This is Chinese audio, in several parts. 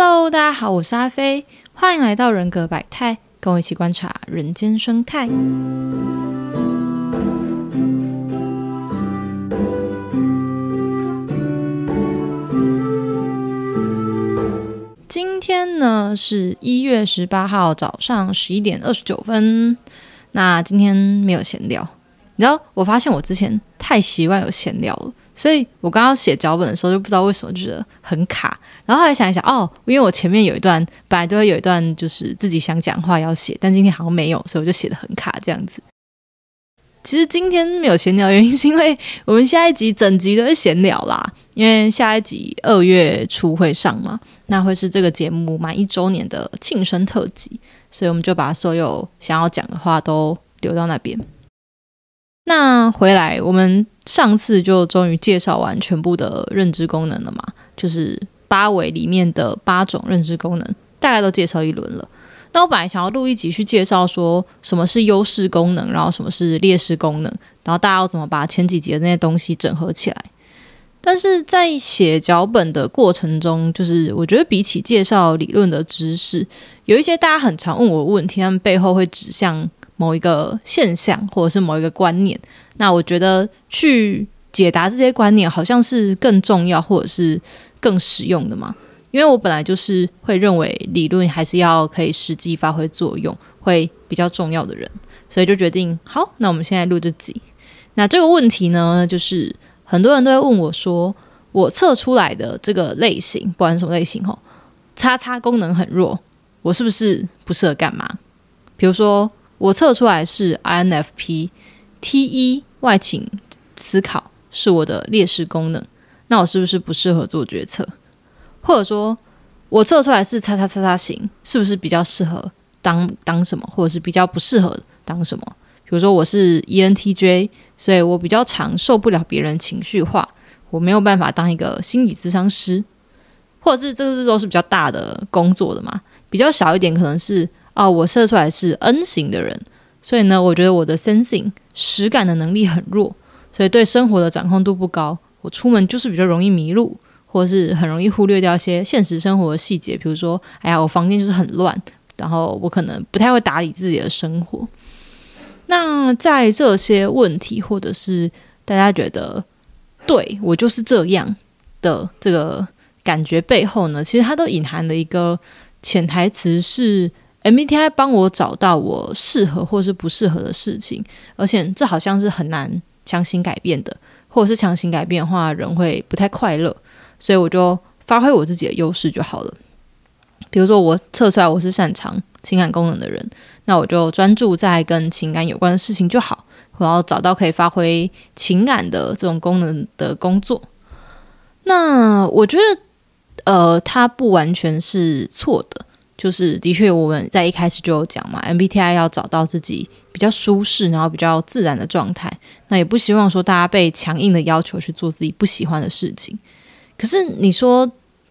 Hello，大家好，我是阿飞，欢迎来到人格百态，跟我一起观察人间生态。今天呢是一月十八号早上十一点二十九分。那今天没有闲聊，你知道？我发现我之前太习惯有闲聊了，所以我刚刚写脚本的时候就不知道为什么觉得很卡。然后后来想一想，哦，因为我前面有一段本来都会有一段就是自己想讲话要写，但今天好像没有，所以我就写的很卡这样子。其实今天没有闲聊，原因是因为我们下一集整集都是闲聊啦，因为下一集二月初会上嘛，那会是这个节目满一周年的庆生特辑，所以我们就把所有想要讲的话都留到那边。那回来，我们上次就终于介绍完全部的认知功能了嘛，就是八维里面的八种认知功能，大概都介绍一轮了。那我本来想要录一集去介绍说什么是优势功能，然后什么是劣势功能，然后大家要怎么把前几集的那些东西整合起来。但是在写脚本的过程中，就是我觉得比起介绍理论的知识，有一些大家很常问我问题，他们背后会指向某一个现象或者是某一个观念。那我觉得去解答这些观念，好像是更重要或者是更实用的嘛。因为我本来就是会认为理论还是要可以实际发挥作用，会比较重要的人，所以就决定好，那我们现在录这集。那这个问题呢，就是很多人都会问我说，我测出来的这个类型，不管什么类型哦，叉叉功能很弱，我是不是不适合干嘛？比如说我测出来是 INFP，T 一外倾思考是我的劣势功能，那我是不是不适合做决策？或者说，我测出来是叉叉叉叉型，是不是比较适合当当什么，或者是比较不适合当什么？比如说我是 ENTJ，所以我比较常受不了别人情绪化，我没有办法当一个心理咨商师，或者是这个是都是比较大的工作的嘛？比较小一点，可能是哦，我测出来是 N 型的人，所以呢，我觉得我的 sensing 实感的能力很弱，所以对生活的掌控度不高，我出门就是比较容易迷路。或是很容易忽略掉一些现实生活的细节，比如说，哎呀，我房间就是很乱，然后我可能不太会打理自己的生活。那在这些问题，或者是大家觉得对我就是这样的这个感觉背后呢，其实它都隐含了一个潜台词是，MBTI 帮我找到我适合或是不适合的事情，而且这好像是很难强行改变的，或者是强行改变的话，人会不太快乐。所以我就发挥我自己的优势就好了。比如说，我测出来我是擅长情感功能的人，那我就专注在跟情感有关的事情就好，我要找到可以发挥情感的这种功能的工作。那我觉得，呃，它不完全是错的，就是的确我们在一开始就有讲嘛，MBTI 要找到自己比较舒适，然后比较自然的状态。那也不希望说大家被强硬的要求去做自己不喜欢的事情。可是你说，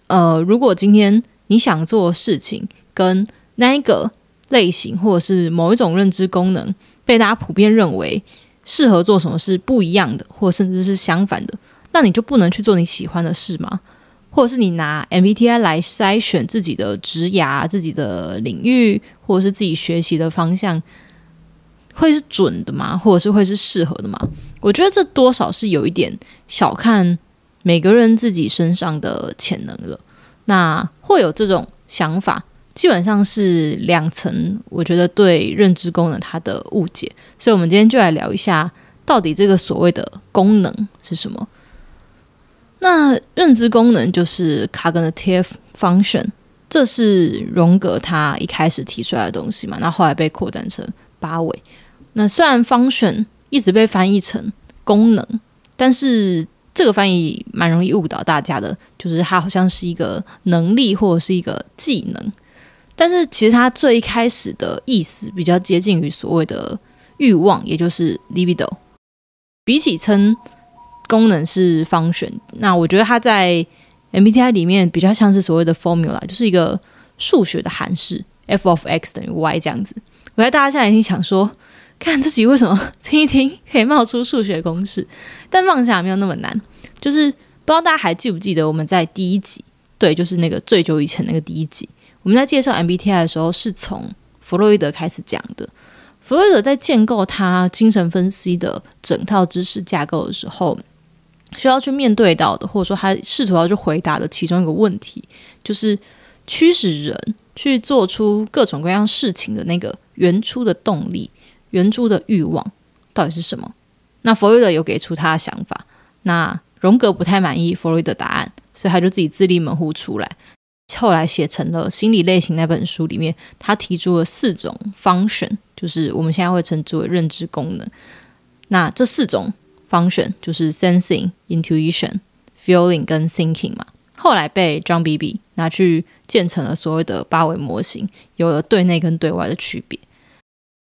呃，如果今天你想做的事情跟那一个类型或者是某一种认知功能被大家普遍认为适合做什么是不一样的，或甚至是相反的，那你就不能去做你喜欢的事吗？或者是你拿 MBTI 来筛选自己的职涯、自己的领域，或者是自己学习的方向，会是准的吗？或者是会是适合的吗？我觉得这多少是有一点小看。每个人自己身上的潜能了，那会有这种想法，基本上是两层。我觉得对认知功能它的误解，所以我们今天就来聊一下，到底这个所谓的功能是什么？那认知功能就是 cognitive function，这是荣格他一开始提出来的东西嘛？那后来被扩展成八维。那虽然 function 一直被翻译成功能，但是这个翻译蛮容易误导大家的，就是它好像是一个能力或者是一个技能，但是其实它最开始的意思比较接近于所谓的欲望，也就是 libido。比起称功能是方选，那我觉得它在 MBTI 里面比较像是所谓的 formula，就是一个数学的函式，f of x 等于 y 这样子。我觉得大家现在已经想说。看自己为什么听一听可以冒出数学公式，但放下没有那么难。就是不知道大家还记不记得我们在第一集对，就是那个最久以前那个第一集，我们在介绍 MBTI 的时候，是从弗洛伊德开始讲的。弗洛伊德在建构他精神分析的整套知识架构的时候，需要去面对到的，或者说他试图要去回答的其中一个问题，就是驱使人去做出各种各样事情的那个原初的动力、原初的欲望到底是什么？那弗洛伊德有给出他的想法，那荣格不太满意弗洛伊德答案。所以他就自己自立门户出来，后来写成了《心理类型》那本书里面，他提出了四种 function，就是我们现在会称之为认知功能。那这四种 function 就是 sensing、intuition、feeling 跟 thinking 嘛。后来被 JohnBB 拿去建成了所谓的八维模型，有了对内跟对外的区别。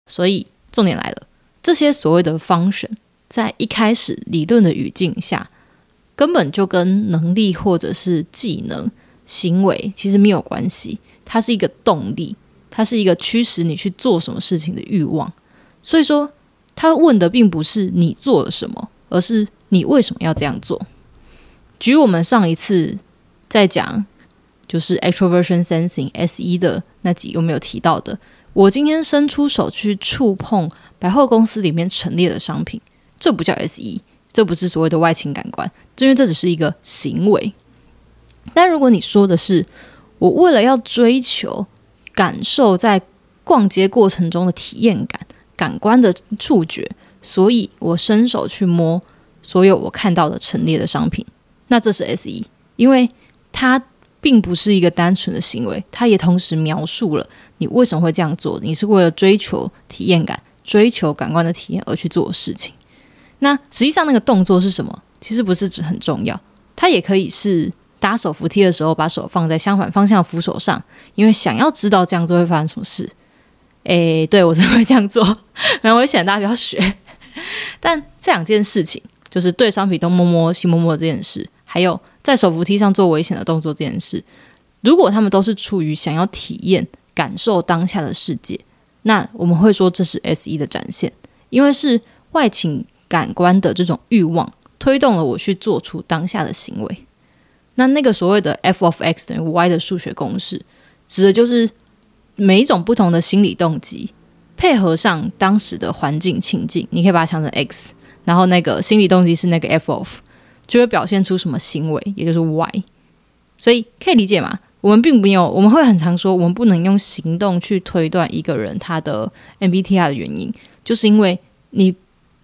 所以重点来了，这些所谓的 function 在一开始理论的语境下。根本就跟能力或者是技能、行为其实没有关系，它是一个动力，它是一个驱使你去做什么事情的欲望。所以说，他问的并不是你做了什么，而是你为什么要这样做。举我们上一次在讲就是 extroversion sensing S 一的那集有没有提到的？我今天伸出手去触碰百货公司里面陈列的商品，这不叫 S 一。这不是所谓的外情感官，因为这只是一个行为。但如果你说的是我为了要追求感受在逛街过程中的体验感、感官的触觉，所以我伸手去摸所有我看到的陈列的商品，那这是 S 一，因为它并不是一个单纯的行为，它也同时描述了你为什么会这样做，你是为了追求体验感、追求感官的体验而去做的事情。那实际上那个动作是什么？其实不是指很重要，它也可以是搭手扶梯的时候把手放在相反方向扶手上，因为想要知道这样做会发生什么事。诶，对我真会这样做，蛮危险，大家不要学。但这两件事情，就是对商品东摸摸西摸摸这件事，还有在手扶梯上做危险的动作这件事，如果他们都是出于想要体验、感受当下的世界，那我们会说这是 S 一的展现，因为是外情。感官的这种欲望推动了我去做出当下的行为。那那个所谓的 f of x 等于 y 的数学公式，指的就是每一种不同的心理动机配合上当时的环境情境，你可以把它想成 x，然后那个心理动机是那个 f of，就会表现出什么行为，也就是 y。所以可以理解吗？我们并没有，我们会很常说，我们不能用行动去推断一个人他的 MBTI 的原因，就是因为你。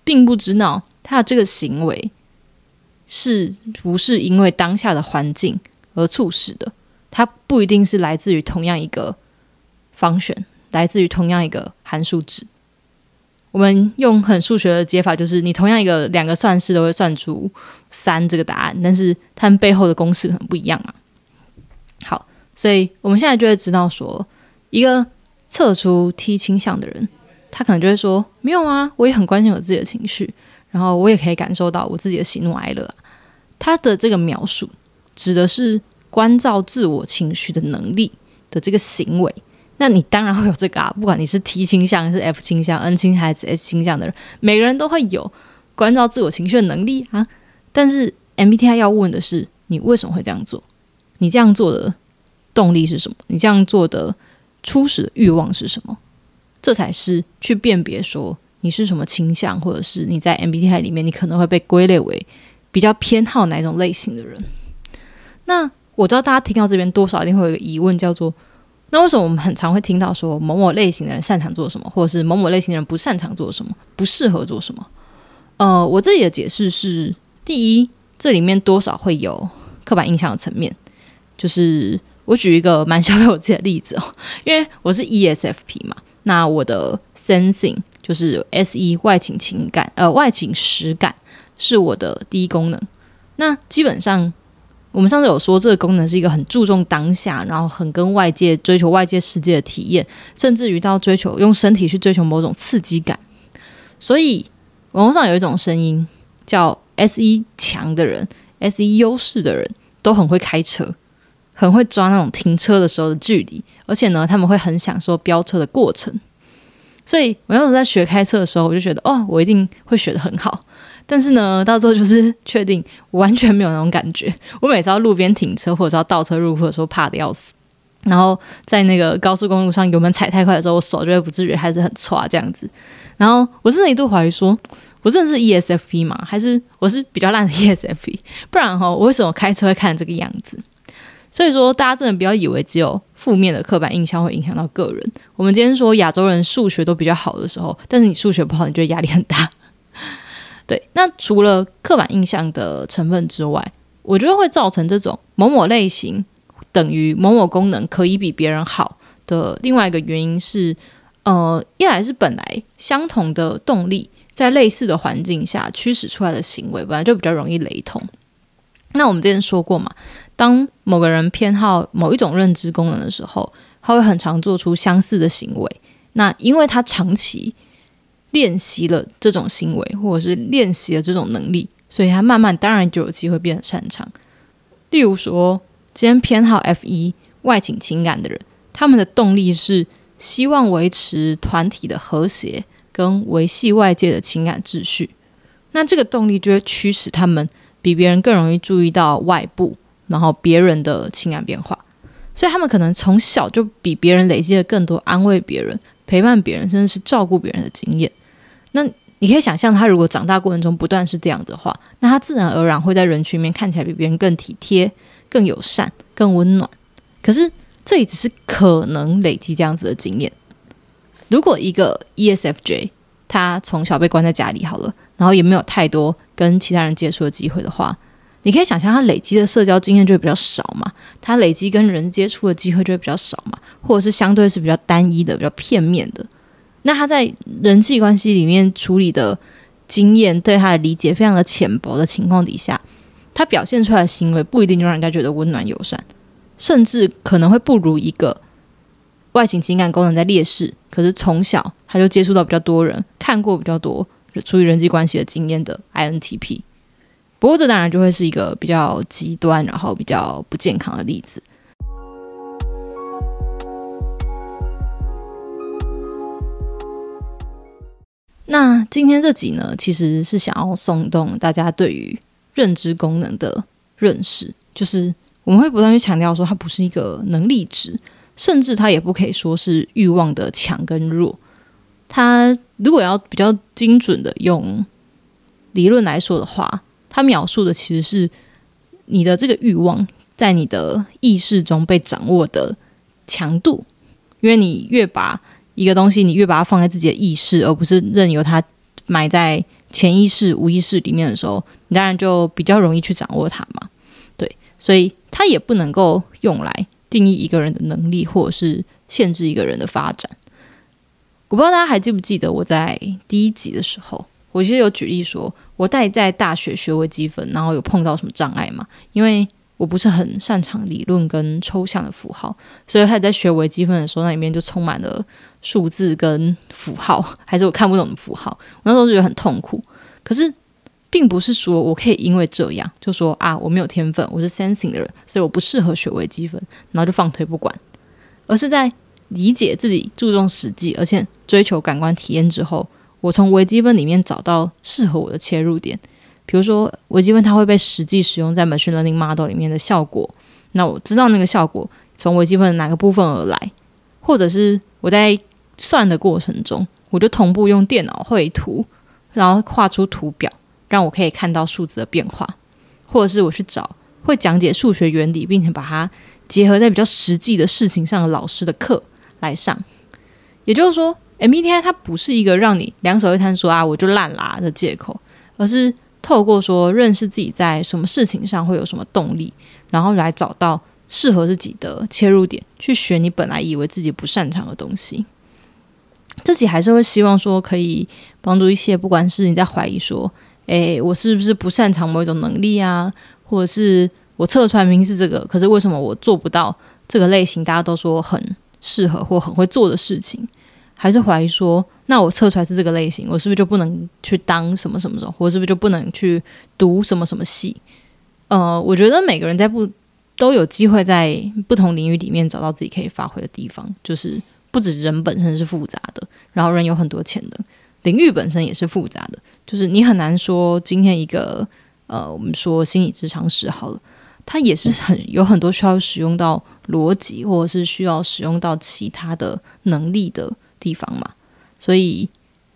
并不知道他的这个行为是不是因为当下的环境而促使的，它不一定是来自于同样一个方选，来自于同样一个函数值。我们用很数学的解法，就是你同样一个两个算式都会算出三这个答案，但是它们背后的公式很不一样啊。好，所以我们现在就会知道说，一个测出 T 倾向的人。他可能就会说：“没有啊，我也很关心我自己的情绪，然后我也可以感受到我自己的喜怒哀乐。”他的这个描述指的是关照自我情绪的能力的这个行为。那你当然会有这个啊，不管你是 T 倾向、是 F 倾向、N 倾向还是 S 倾向的人，每个人都会有关照自我情绪的能力啊。但是 MBTI 要问的是：你为什么会这样做？你这样做的动力是什么？你这样做的初始的欲望是什么？这才是去辨别说你是什么倾向，或者是你在 MBTI 里面，你可能会被归类为比较偏好哪种类型的人。那我知道大家听到这边多少一定会有一个疑问，叫做那为什么我们很常会听到说某某类型的人擅长做什么，或者是某某类型的人不擅长做什么，不适合做什么？呃，我这里的解释是：第一，这里面多少会有刻板印象的层面。就是我举一个蛮消费我自己的例子哦，因为我是 ESFP 嘛。那我的 sensing 就是 S E 外倾情感，呃，外倾实感是我的第一功能。那基本上，我们上次有说这个功能是一个很注重当下，然后很跟外界追求外界世界的体验，甚至于到追求用身体去追求某种刺激感。所以网络上有一种声音叫 S E 强的人，S E 优势的人都很会开车。很会抓那种停车的时候的距离，而且呢，他们会很享受飙车的过程。所以我那时候在学开车的时候，我就觉得哦，我一定会学得很好。但是呢，到最后就是确定完全没有那种感觉。我每次要路边停车或者要倒车入库的时候，怕的要死。然后在那个高速公路上油门踩太快的时候，我手就会不自觉还是很抓这样子。然后我真的一度怀疑说，我真的是 ESFP 吗？还是我是比较烂的 ESFP？不然哈，我为什么开车会看这个样子？所以说，大家真的不要以为只有负面的刻板印象会影响到个人。我们今天说亚洲人数学都比较好的时候，但是你数学不好，你觉得压力很大。对，那除了刻板印象的成分之外，我觉得会造成这种某某类型等于某某功能可以比别人好的另外一个原因是。呃，一来是本来相同的动力，在类似的环境下驱使出来的行为，本来就比较容易雷同。那我们之前说过嘛，当某个人偏好某一种认知功能的时候，他会很常做出相似的行为。那因为他长期练习了这种行为，或者是练习了这种能力，所以他慢慢当然就有机会变得擅长。例如说，今天偏好 F 一外倾情感的人，他们的动力是。希望维持团体的和谐跟维系外界的情感秩序，那这个动力就会驱使他们比别人更容易注意到外部，然后别人的情感变化，所以他们可能从小就比别人累积了更多安慰别人、陪伴别人，甚至是照顾别人的经验。那你可以想象，他如果长大过程中不断是这样的话，那他自然而然会在人群里面看起来比别人更体贴、更友善、更温暖。可是。这也只是可能累积这样子的经验。如果一个 ESFJ 他从小被关在家里好了，然后也没有太多跟其他人接触的机会的话，你可以想象他累积的社交经验就会比较少嘛，他累积跟人接触的机会就会比较少嘛，或者是相对是比较单一的、比较片面的。那他在人际关系里面处理的经验对他的理解非常的浅薄的情况底下，他表现出来的行为不一定就让人家觉得温暖友善。甚至可能会不如一个外形情感功能在劣势，可是从小他就接触到比较多人，看过比较多处理人际关系的经验的 INTP。不过这当然就会是一个比较极端，然后比较不健康的例子。那今天这集呢，其实是想要松动大家对于认知功能的认识，就是。我们会不断去强调说，它不是一个能力值，甚至它也不可以说是欲望的强跟弱。它如果要比较精准的用理论来说的话，它描述的其实是你的这个欲望在你的意识中被掌握的强度。因为你越把一个东西，你越把它放在自己的意识，而不是任由它埋在潜意识、无意识里面的时候，你当然就比较容易去掌握它嘛。对，所以。它也不能够用来定义一个人的能力，或者是限制一个人的发展。我不知道大家还记不记得我在第一集的时候，我其实有举例说，我带在大学学微积分，然后有碰到什么障碍嘛？因为我不是很擅长理论跟抽象的符号，所以他在学微积分的时候，那里面就充满了数字跟符号，还是我看不懂的符号。我那时候就觉得很痛苦。可是。并不是说我可以因为这样就说啊我没有天分，我是 sensing 的人，所以我不适合学微积分，然后就放推不管，而是在理解自己注重实际，而且追求感官体验之后，我从微积分里面找到适合我的切入点。比如说微积分它会被实际使用在 machine learning model 里面的效果，那我知道那个效果从微积分的哪个部分而来，或者是我在算的过程中，我就同步用电脑绘图，然后画出图表。让我可以看到数字的变化，或者是我去找会讲解数学原理，并且把它结合在比较实际的事情上的老师的课来上。也就是说，MBTI 它不是一个让你两手一摊说啊我就烂啦的借口，而是透过说认识自己在什么事情上会有什么动力，然后来找到适合自己的切入点，去学你本来以为自己不擅长的东西。自己还是会希望说可以帮助一些，不管是你在怀疑说。诶，我是不是不擅长某一种能力啊？或者是我测出来明明是这个，可是为什么我做不到这个类型？大家都说很适合或很会做的事情，还是怀疑说，那我测出来是这个类型，我是不是就不能去当什么什么什么，我是不是就不能去读什么什么系？呃，我觉得每个人在不都有机会在不同领域里面找到自己可以发挥的地方，就是不止人本身是复杂的，然后人有很多潜能，领域本身也是复杂的。就是你很难说今天一个呃，我们说心理智商师好了，它也是很有很多需要使用到逻辑，或者是需要使用到其他的能力的地方嘛。所以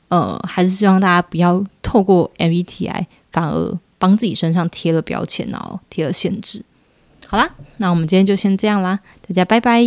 呃，还是希望大家不要透过 MBTI 反而帮自己身上贴了标签，然后贴了限制。好啦，那我们今天就先这样啦，大家拜拜。